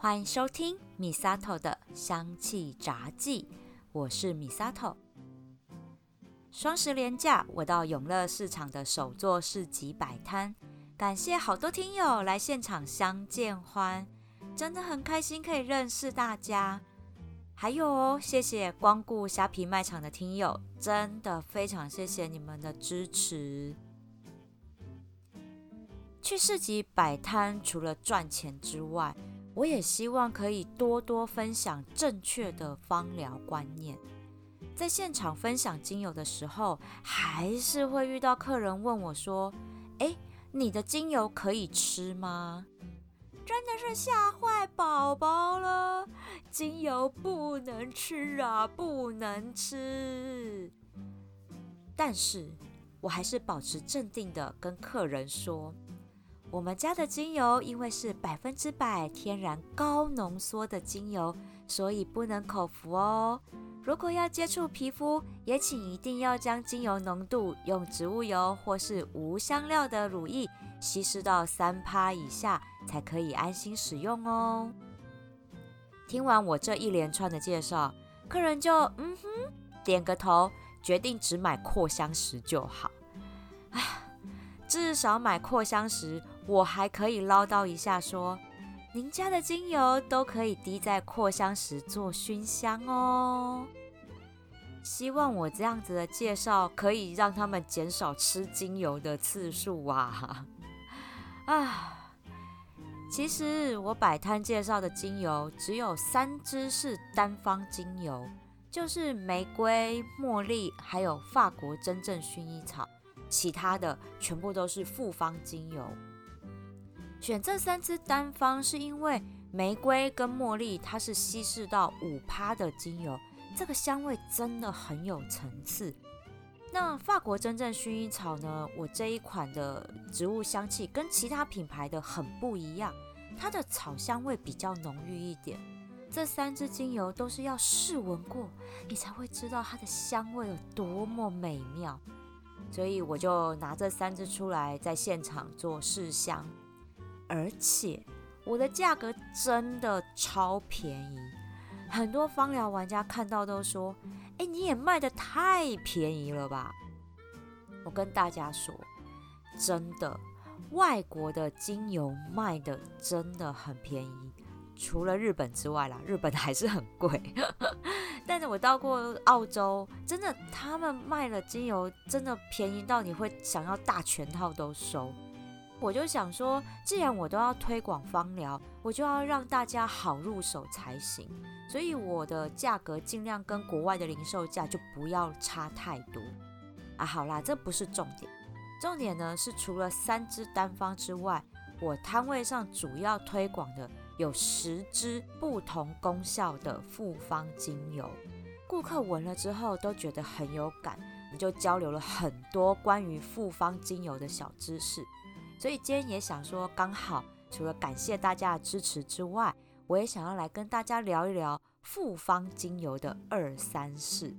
欢迎收听米萨头的香气杂记，我是米萨头。双十连假，我到永乐市场的首座市集摆摊，感谢好多听友来现场相见欢，真的很开心可以认识大家。还有哦，谢谢光顾虾皮卖场的听友，真的非常谢谢你们的支持。去市集摆摊，除了赚钱之外，我也希望可以多多分享正确的芳疗观念。在现场分享精油的时候，还是会遇到客人问我说：“哎，你的精油可以吃吗？”真的是吓坏宝宝了，精油不能吃啊，不能吃。但是我还是保持镇定的跟客人说，我们家的精油因为是百分之百天然高浓缩的精油，所以不能口服哦。如果要接触皮肤，也请一定要将精油浓度用植物油或是无香料的乳液稀释到三趴以下。才可以安心使用哦。听完我这一连串的介绍，客人就嗯哼点个头，决定只买扩香石就好。唉，至少买扩香石，我还可以唠叨一下说，您家的精油都可以滴在扩香石做熏香哦。希望我这样子的介绍可以让他们减少吃精油的次数啊！啊。其实我摆摊介绍的精油只有三支是单方精油，就是玫瑰、茉莉，还有法国真正薰衣草，其他的全部都是复方精油。选这三支单方是因为玫瑰跟茉莉它是稀释到五趴的精油，这个香味真的很有层次。那法国真正薰衣草呢？我这一款的植物香气跟其他品牌的很不一样，它的草香味比较浓郁一点。这三支精油都是要试闻过，你才会知道它的香味有多么美妙。所以我就拿这三支出来在现场做试香，而且我的价格真的超便宜，很多芳疗玩家看到都说。哎，你也卖的太便宜了吧！我跟大家说，真的，外国的精油卖的真的很便宜，除了日本之外啦，日本还是很贵。但是我到过澳洲，真的，他们卖了精油真的便宜到你会想要大全套都收。我就想说，既然我都要推广芳疗，我就要让大家好入手才行。所以我的价格尽量跟国外的零售价就不要差太多啊。好啦，这不是重点，重点呢是除了三支单方之外，我摊位上主要推广的有十支不同功效的复方精油。顾客闻了之后都觉得很有感，我们就交流了很多关于复方精油的小知识。所以今天也想说，刚好除了感谢大家的支持之外，我也想要来跟大家聊一聊复方精油的二三事。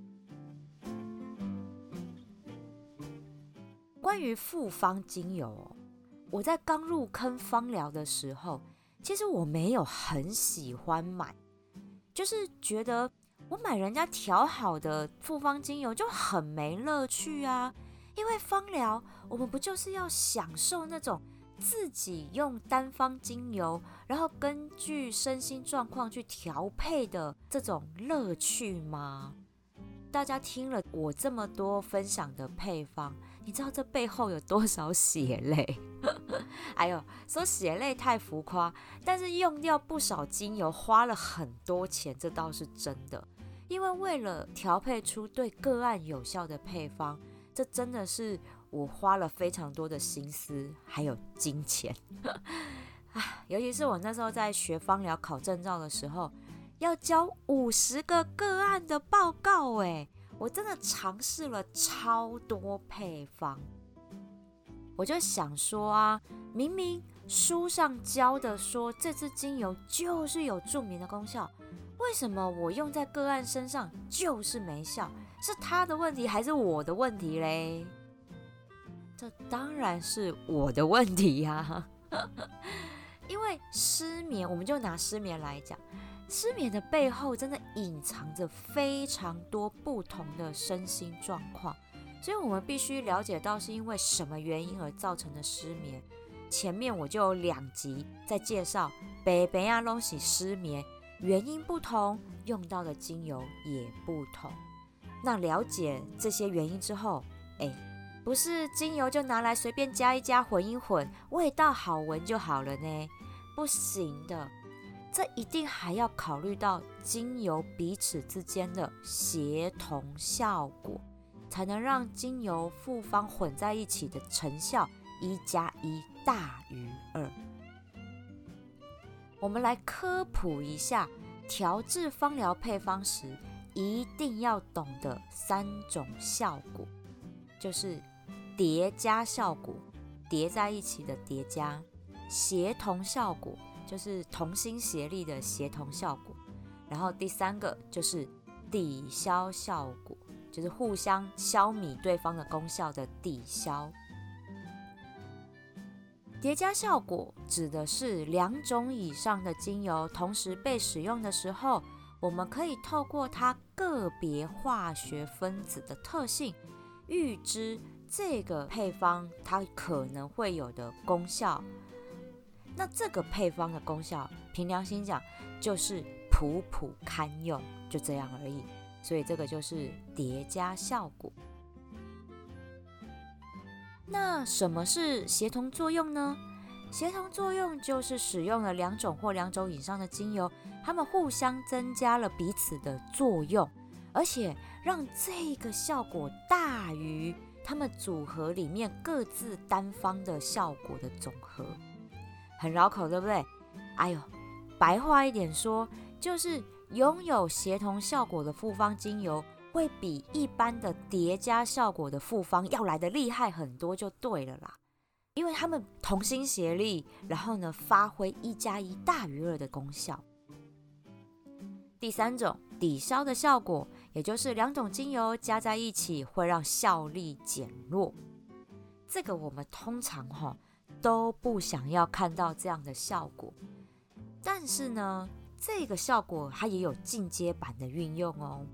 关于复方精油，我在刚入坑芳疗的时候，其实我没有很喜欢买，就是觉得我买人家调好的复方精油就很没乐趣啊。因为芳疗，我们不就是要享受那种自己用单方精油，然后根据身心状况去调配的这种乐趣吗？大家听了我这么多分享的配方，你知道这背后有多少血泪？哎呦，说血泪太浮夸，但是用掉不少精油，花了很多钱，这倒是真的。因为为了调配出对个案有效的配方。这真的是我花了非常多的心思，还有金钱 啊！尤其是我那时候在学芳疗考证照的时候，要交五十个个案的报告，哎，我真的尝试了超多配方。我就想说啊，明明书上教的说这支精油就是有助眠的功效，为什么我用在个案身上就是没效？是他的问题还是我的问题嘞？这当然是我的问题呀！因为失眠，我们就拿失眠来讲，失眠的背后真的隐藏着非常多不同的身心状况，所以我们必须了解到是因为什么原因而造成的失眠。前面我就有两集在介绍北北亚隆西失眠原因不同，用到的精油也不同。那了解这些原因之后，哎，不是精油就拿来随便加一加混一混，味道好闻就好了呢？不行的，这一定还要考虑到精油彼此之间的协同效果，才能让精油复方混在一起的成效一加一大于二。我们来科普一下调制芳疗配方时。一定要懂得三种效果，就是叠加效果，叠在一起的叠加；协同效果，就是同心协力的协同效果；然后第三个就是抵消效果，就是互相消弭对方的功效的抵消。叠加效果指的是两种以上的精油同时被使用的时候。我们可以透过它个别化学分子的特性，预知这个配方它可能会有的功效。那这个配方的功效，凭良心讲，就是普普堪用，就这样而已。所以这个就是叠加效果。那什么是协同作用呢？协同作用就是使用了两种或两种以上的精油。它们互相增加了彼此的作用，而且让这个效果大于它们组合里面各自单方的效果的总和。很绕口，对不对？哎呦，白话一点说，就是拥有协同效果的复方精油会比一般的叠加效果的复方要来的厉害很多，就对了啦。因为它们同心协力，然后呢，发挥一加一大于二的功效。第三种抵消的效果，也就是两种精油加在一起会让效力减弱。这个我们通常哈都不想要看到这样的效果，但是呢，这个效果它也有进阶版的运用哦。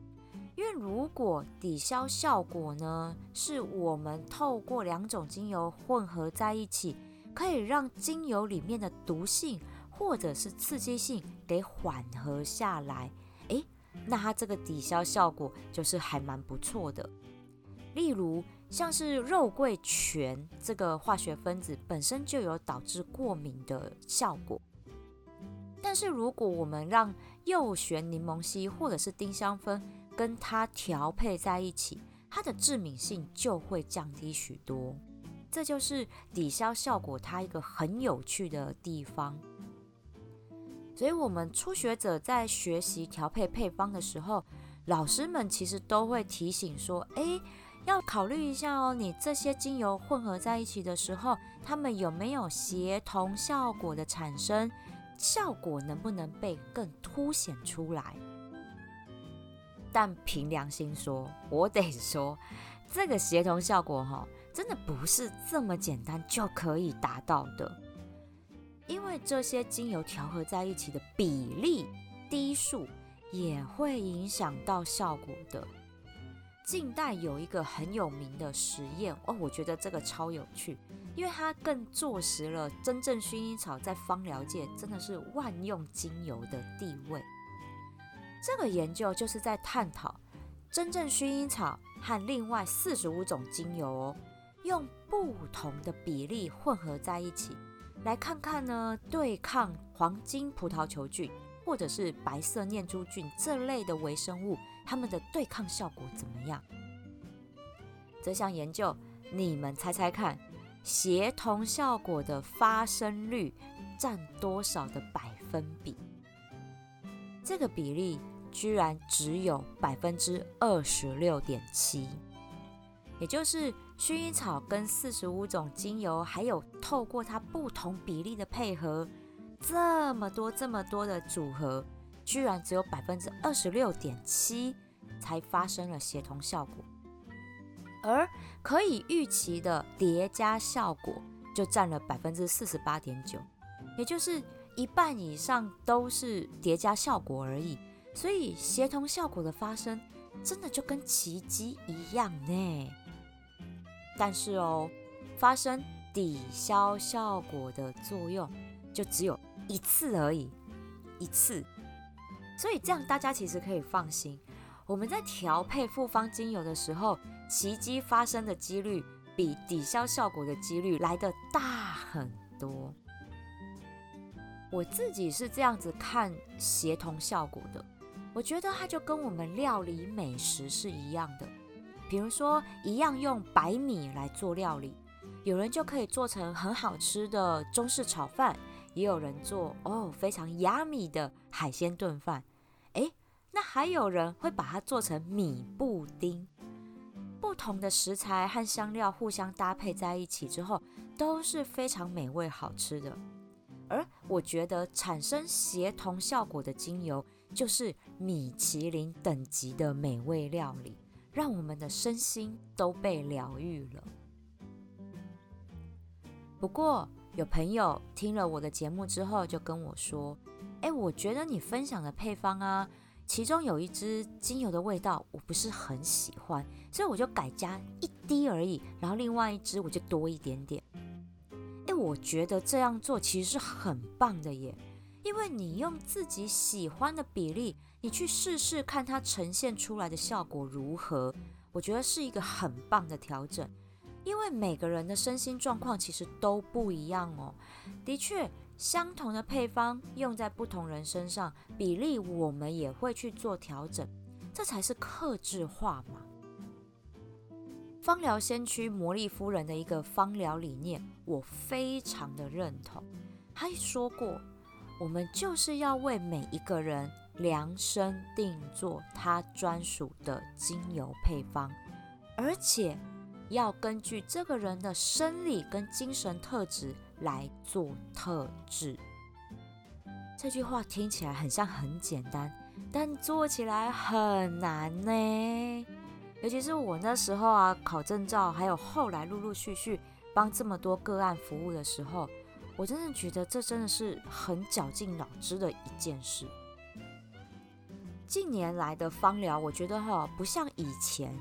因为如果抵消效果呢，是我们透过两种精油混合在一起，可以让精油里面的毒性。或者是刺激性给缓和下来，诶，那它这个抵消效果就是还蛮不错的。例如像是肉桂醛这个化学分子本身就有导致过敏的效果，但是如果我们让右旋柠檬烯或者是丁香酚跟它调配在一起，它的致敏性就会降低许多。这就是抵消效果它一个很有趣的地方。所以，我们初学者在学习调配配方的时候，老师们其实都会提醒说：“哎，要考虑一下哦，你这些精油混合在一起的时候，它们有没有协同效果的产生？效果能不能被更凸显出来？”但凭良心说，我得说，这个协同效果哈，真的不是这么简单就可以达到的。因为这些精油调和在一起的比例、滴数也会影响到效果的。近代有一个很有名的实验哦，我觉得这个超有趣，因为它更坐实了真正薰衣草在芳疗界真的是万用精油的地位。这个研究就是在探讨真正薰衣草和另外四十五种精油哦，用不同的比例混合在一起。来看看呢，对抗黄金葡萄球菌或者是白色念珠菌这类的微生物，它们的对抗效果怎么样？这项研究，你们猜猜看，协同效果的发生率占多少的百分比？这个比例居然只有百分之二十六点七。也就是薰衣草跟四十五种精油，还有透过它不同比例的配合，这么多这么多的组合，居然只有百分之二十六点七才发生了协同效果，而可以预期的叠加效果就占了百分之四十八点九，也就是一半以上都是叠加效果而已。所以协同效果的发生，真的就跟奇迹一样呢。但是哦，发生抵消效果的作用就只有一次而已，一次。所以这样大家其实可以放心，我们在调配复方精油的时候，奇迹发生的几率比抵消效果的几率来的大很多。我自己是这样子看协同效果的。我觉得它就跟我们料理美食是一样的，比如说一样用白米来做料理，有人就可以做成很好吃的中式炒饭，也有人做哦非常 yummy 的海鲜炖饭，诶，那还有人会把它做成米布丁。不同的食材和香料互相搭配在一起之后，都是非常美味好吃的。而我觉得产生协同效果的精油。就是米其林等级的美味料理，让我们的身心都被疗愈了。不过，有朋友听了我的节目之后，就跟我说：“哎，我觉得你分享的配方啊，其中有一支精油的味道我不是很喜欢，所以我就改加一滴而已，然后另外一支我就多一点点。”哎，我觉得这样做其实是很棒的耶。因为你用自己喜欢的比例，你去试试看它呈现出来的效果如何，我觉得是一个很棒的调整。因为每个人的身心状况其实都不一样哦。的确，相同的配方用在不同人身上，比例我们也会去做调整，这才是克制化嘛。芳疗先驱魔力夫人的一个芳疗理念，我非常的认同。她说过。我们就是要为每一个人量身定做他专属的精油配方，而且要根据这个人的生理跟精神特质来做特质。这句话听起来很像很简单，但做起来很难呢。尤其是我那时候啊，考证照，还有后来陆陆续续帮这么多个案服务的时候。我真的觉得这真的是很绞尽脑汁的一件事。近年来的芳疗，我觉得哈不像以前，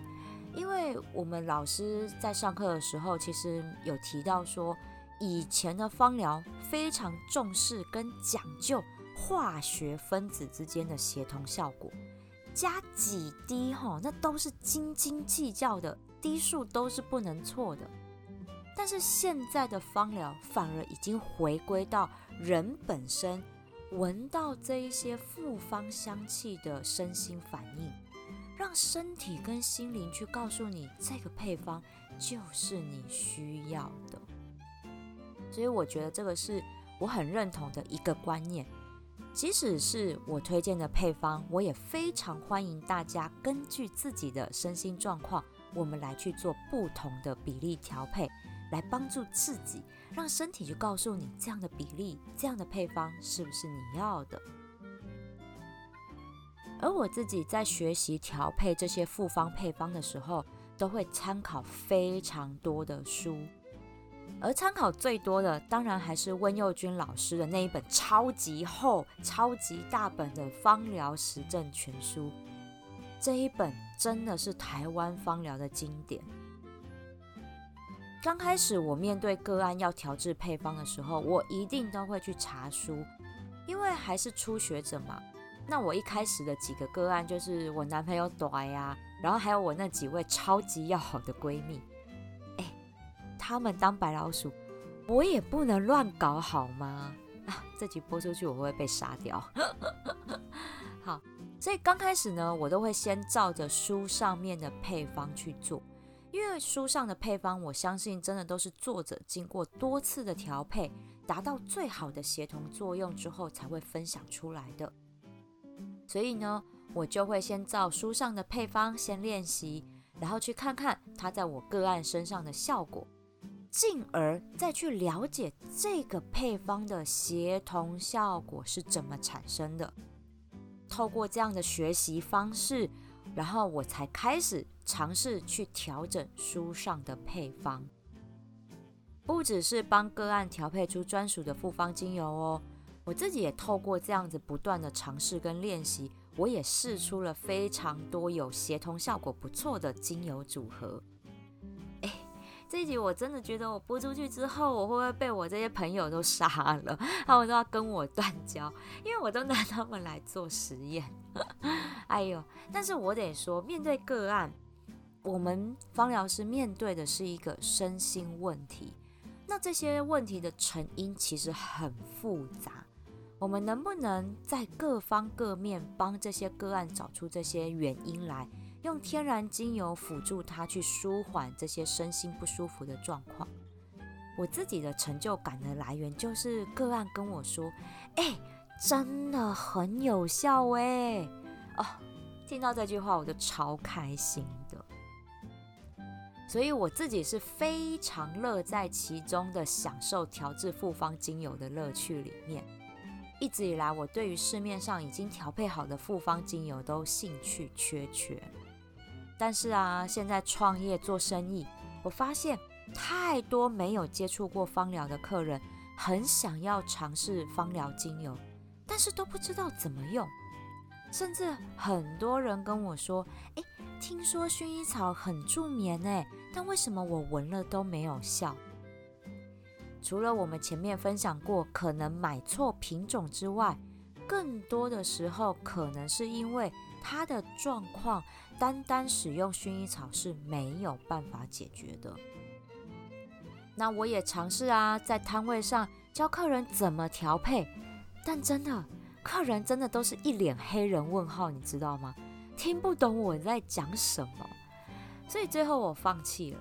因为我们老师在上课的时候，其实有提到说，以前的芳疗非常重视跟讲究化学分子之间的协同效果，加几滴哈，那都是斤斤计较的，滴数都是不能错的。但是现在的芳疗反而已经回归到人本身闻到这一些复方香气的身心反应，让身体跟心灵去告诉你这个配方就是你需要的。所以我觉得这个是我很认同的一个观念。即使是我推荐的配方，我也非常欢迎大家根据自己的身心状况，我们来去做不同的比例调配。来帮助自己，让身体去告诉你这样的比例、这样的配方是不是你要的。而我自己在学习调配这些复方配方的时候，都会参考非常多的书，而参考最多的当然还是温佑君老师的那一本超级厚、超级大本的《方疗实证全书》。这一本真的是台湾方疗的经典。刚开始我面对个案要调制配方的时候，我一定都会去查书，因为还是初学者嘛。那我一开始的几个个案就是我男朋友短呀，然后还有我那几位超级要好的闺蜜，哎，他们当白老鼠，我也不能乱搞好吗？啊，这集播出去我会被杀掉。好，所以刚开始呢，我都会先照着书上面的配方去做。因为书上的配方，我相信真的都是作者经过多次的调配，达到最好的协同作用之后才会分享出来的。所以呢，我就会先照书上的配方先练习，然后去看看它在我个案身上的效果，进而再去了解这个配方的协同效果是怎么产生的。透过这样的学习方式。然后我才开始尝试去调整书上的配方。不只是帮个案调配出专属的复方精油哦，我自己也透过这样子不断的尝试跟练习，我也试出了非常多有协同效果不错的精油组合。这一集我真的觉得我播出去之后，我会不会被我这些朋友都杀了？他们都要跟我断交，因为我都拿他们来做实验。哎呦！但是我得说，面对个案，我们芳疗师面对的是一个身心问题。那这些问题的成因其实很复杂，我们能不能在各方各面帮这些个案找出这些原因来？用天然精油辅助他去舒缓这些身心不舒服的状况。我自己的成就感的来源就是个案跟我说：“哎，真的很有效哎！”哦，听到这句话我就超开心。所以我自己是非常乐在其中的，享受调制复方精油的乐趣里面。一直以来，我对于市面上已经调配好的复方精油都兴趣缺缺。但是啊，现在创业做生意，我发现太多没有接触过芳疗的客人，很想要尝试芳疗精油，但是都不知道怎么用。甚至很多人跟我说：“诶，听说薰衣草很助眠诶，但为什么我闻了都没有效？”除了我们前面分享过可能买错品种之外，更多的时候可能是因为它的状况。单单使用薰衣草是没有办法解决的。那我也尝试啊，在摊位上教客人怎么调配，但真的，客人真的都是一脸黑人问号，你知道吗？听不懂我在讲什么，所以最后我放弃了。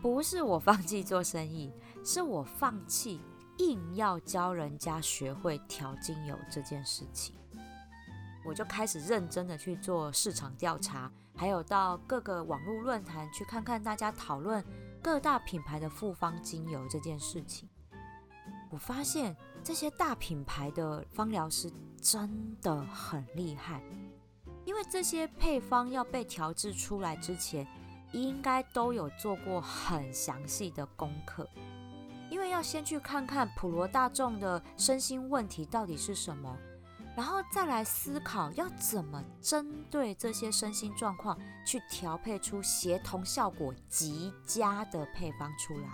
不是我放弃做生意，是我放弃硬要教人家学会调精油这件事情。我就开始认真的去做市场调查，还有到各个网络论坛去看看大家讨论各大品牌的复方精油这件事情。我发现这些大品牌的芳疗师真的很厉害，因为这些配方要被调制出来之前，应该都有做过很详细的功课，因为要先去看看普罗大众的身心问题到底是什么。然后再来思考要怎么针对这些身心状况去调配出协同效果极佳的配方出来，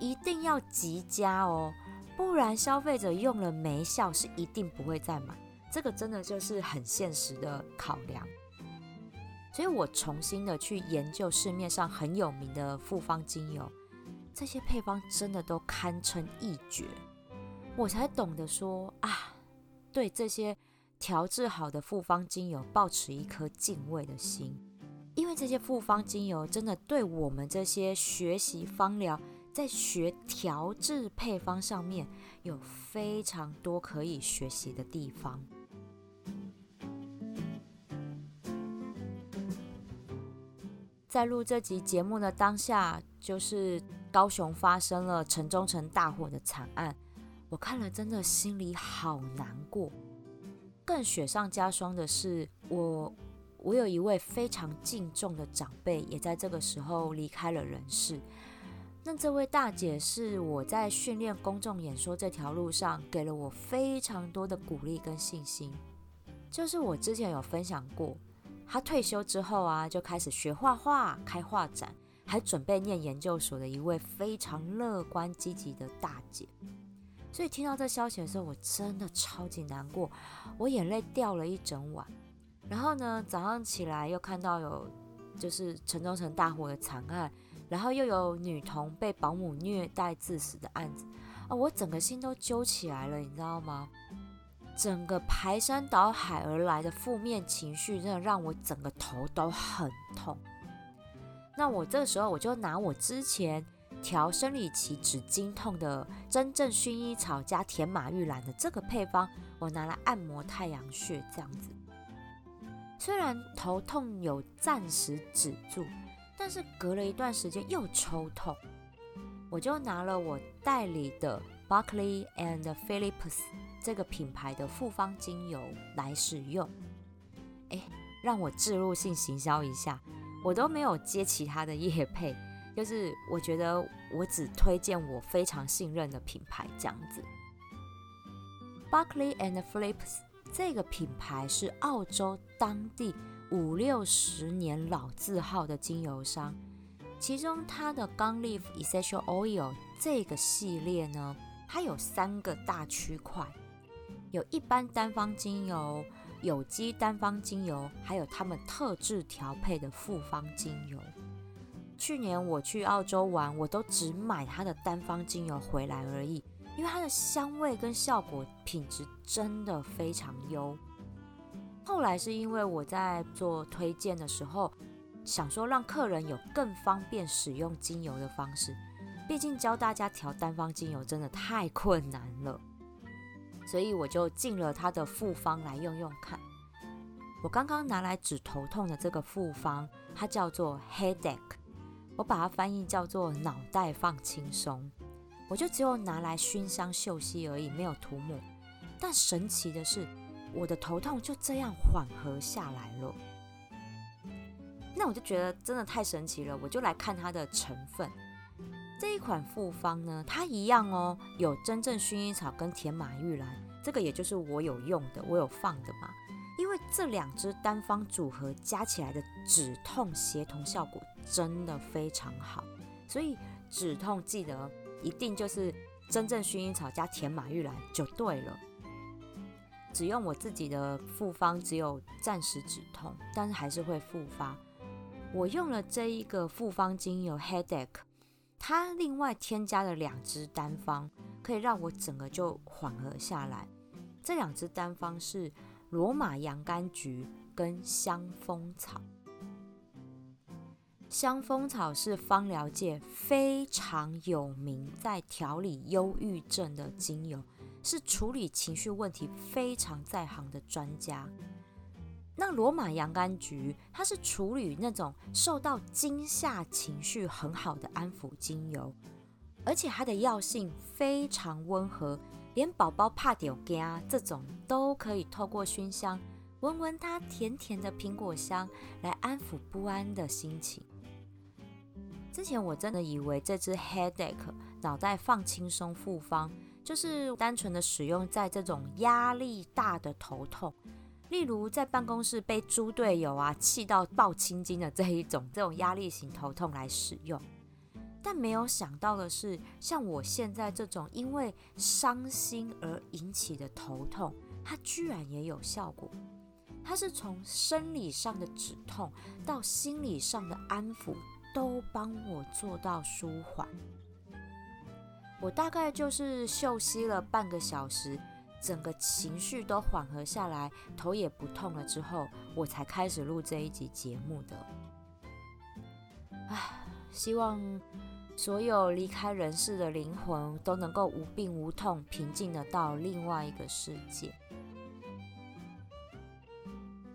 一定要极佳哦，不然消费者用了没效是一定不会再买，这个真的就是很现实的考量。所以我重新的去研究市面上很有名的复方精油，这些配方真的都堪称一绝，我才懂得说啊。对这些调制好的复方精油，保持一颗敬畏的心，因为这些复方精油真的对我们这些学习芳疗，在学调制配方上面有非常多可以学习的地方。在录这集节目的当下，就是高雄发生了城中城大火的惨案。我看了，真的心里好难过。更雪上加霜的是，我我有一位非常敬重的长辈，也在这个时候离开了人世。那这位大姐是我在训练公众演说这条路上，给了我非常多的鼓励跟信心。就是我之前有分享过，他退休之后啊，就开始学画画、开画展，还准备念研究所的一位非常乐观积极的大姐。所以听到这消息的时候，我真的超级难过，我眼泪掉了一整晚。然后呢，早上起来又看到有就是城中城大火的惨案，然后又有女童被保姆虐待致死的案子，啊，我整个心都揪起来了，你知道吗？整个排山倒海而来的负面情绪，真的让我整个头都很痛。那我这时候，我就拿我之前。调生理期止经痛的真正薰衣草加甜马玉兰的这个配方，我拿来按摩太阳穴，这样子。虽然头痛有暂时止住，但是隔了一段时间又抽痛，我就拿了我代理的 Buckley and Phillips 这个品牌的复方精油来使用。哎，让我置入性行销一下，我都没有接其他的叶配。就是我觉得我只推荐我非常信任的品牌这样子。Buckley and Phillips 这个品牌是澳洲当地五六十年老字号的精油商，其中它的 Gun Leaf Essential Oil 这个系列呢，它有三个大区块，有一般单方精油、有机单方精油，还有他们特制调配的复方精油。去年我去澳洲玩，我都只买它的单方精油回来而已，因为它的香味跟效果品质真的非常优。后来是因为我在做推荐的时候，想说让客人有更方便使用精油的方式，毕竟教大家调单方精油真的太困难了，所以我就进了它的复方来用用看。我刚刚拿来止头痛的这个复方，它叫做 Headache。我把它翻译叫做“脑袋放轻松”，我就只有拿来熏香嗅吸而已，没有涂抹。但神奇的是，我的头痛就这样缓和下来了。那我就觉得真的太神奇了，我就来看它的成分。这一款复方呢，它一样哦，有真正薰衣草跟甜马玉兰，这个也就是我有用的，我有放的嘛。因为这两支单方组合加起来的止痛协同效果真的非常好，所以止痛记得一定就是真正薰衣草加甜马玉兰就对了。只用我自己的复方，只有暂时止痛，但是还是会复发。我用了这一个复方精油 Headache，它另外添加了两支单方，可以让我整个就缓和下来。这两支单方是。罗马洋甘菊跟香蜂草，香蜂草是芳疗界非常有名，在调理忧郁症的精油，是处理情绪问题非常在行的专家。那罗马洋甘菊，它是处理那种受到惊吓情绪很好的安抚精油，而且它的药性非常温和。连宝宝怕丢家这种都可以透过熏香闻闻它甜甜的苹果香来安抚不安的心情。之前我真的以为这支 Headache 脑袋放轻松复方就是单纯的使用在这种压力大的头痛，例如在办公室被猪队友啊气到爆青筋的这一种 这种压力型头痛来使用。但没有想到的是，像我现在这种因为伤心而引起的头痛，它居然也有效果。它是从生理上的止痛到心理上的安抚，都帮我做到舒缓。我大概就是休息了半个小时，整个情绪都缓和下来，头也不痛了之后，我才开始录这一集节目的。唉，希望。所有离开人世的灵魂都能够无病无痛、平静的到另外一个世界。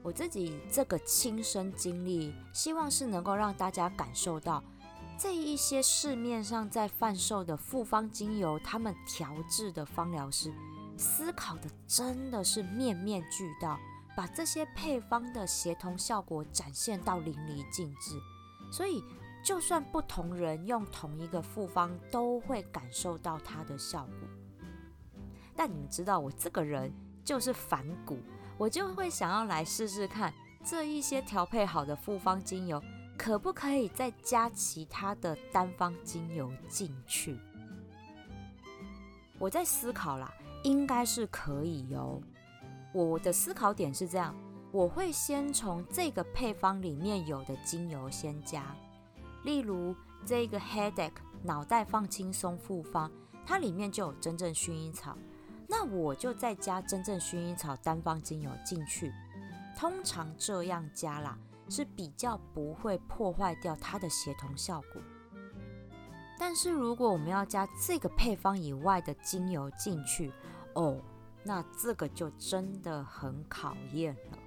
我自己这个亲身经历，希望是能够让大家感受到，这一些市面上在贩售的复方精油，他们调制的芳疗师思考的真的是面面俱到，把这些配方的协同效果展现到淋漓尽致，所以。就算不同人用同一个复方，都会感受到它的效果。但你们知道，我这个人就是反骨，我就会想要来试试看这一些调配好的复方精油，可不可以再加其他的单方精油进去？我在思考啦，应该是可以哦。我的思考点是这样：我会先从这个配方里面有的精油先加。例如这个 Headache 脑袋放轻松复方，它里面就有真正薰衣草，那我就再加真正薰衣草单方精油进去。通常这样加啦，是比较不会破坏掉它的协同效果。但是如果我们要加这个配方以外的精油进去，哦，那这个就真的很考验了。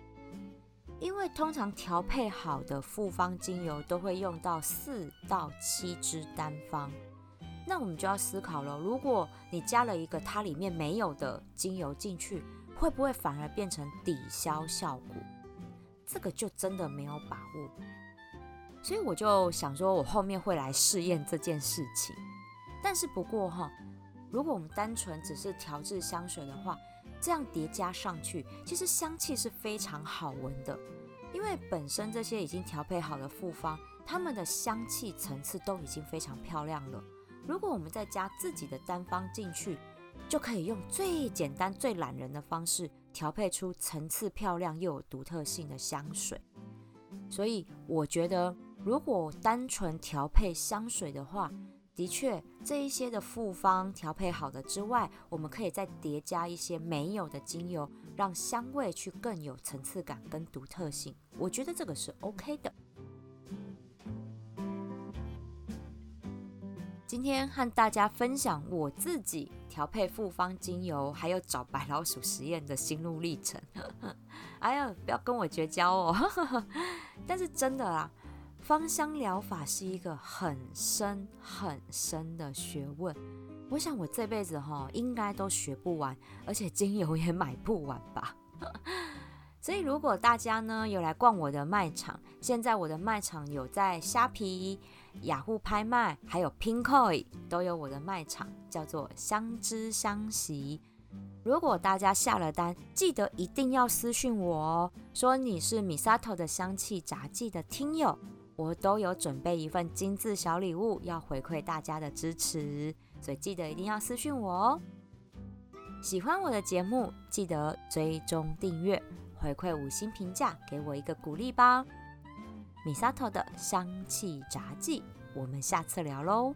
因为通常调配好的复方精油都会用到四到七支单方，那我们就要思考了：如果你加了一个它里面没有的精油进去，会不会反而变成抵消效果？这个就真的没有把握。所以我就想说，我后面会来试验这件事情。但是不过哈，如果我们单纯只是调制香水的话，这样叠加上去，其实香气是非常好闻的。因为本身这些已经调配好的复方，它们的香气层次都已经非常漂亮了。如果我们再加自己的单方进去，就可以用最简单、最懒人的方式调配出层次漂亮又有独特性的香水。所以我觉得，如果单纯调配香水的话，的确这一些的复方调配好的之外，我们可以再叠加一些没有的精油，让香味去更有层次感跟独特性。我觉得这个是 OK 的。今天和大家分享我自己调配复方精油，还有找白老鼠实验的心路历程。哎呀，不要跟我绝交哦！但是真的啦，芳香疗法是一个很深很深的学问。我想我这辈子哈应该都学不完，而且精油也买不完吧。所以，如果大家呢有来逛我的卖场，现在我的卖场有在虾皮、雅虎拍卖，还有 Pinkoi 都有我的卖场，叫做相知香息。如果大家下了单，记得一定要私讯我哦，说你是 Misato 的香气杂技的听友，我都有准备一份精致小礼物要回馈大家的支持，所以记得一定要私讯我哦。喜欢我的节目，记得追踪订阅。回馈五星评价，给我一个鼓励吧。米萨头的香气杂技，我们下次聊喽。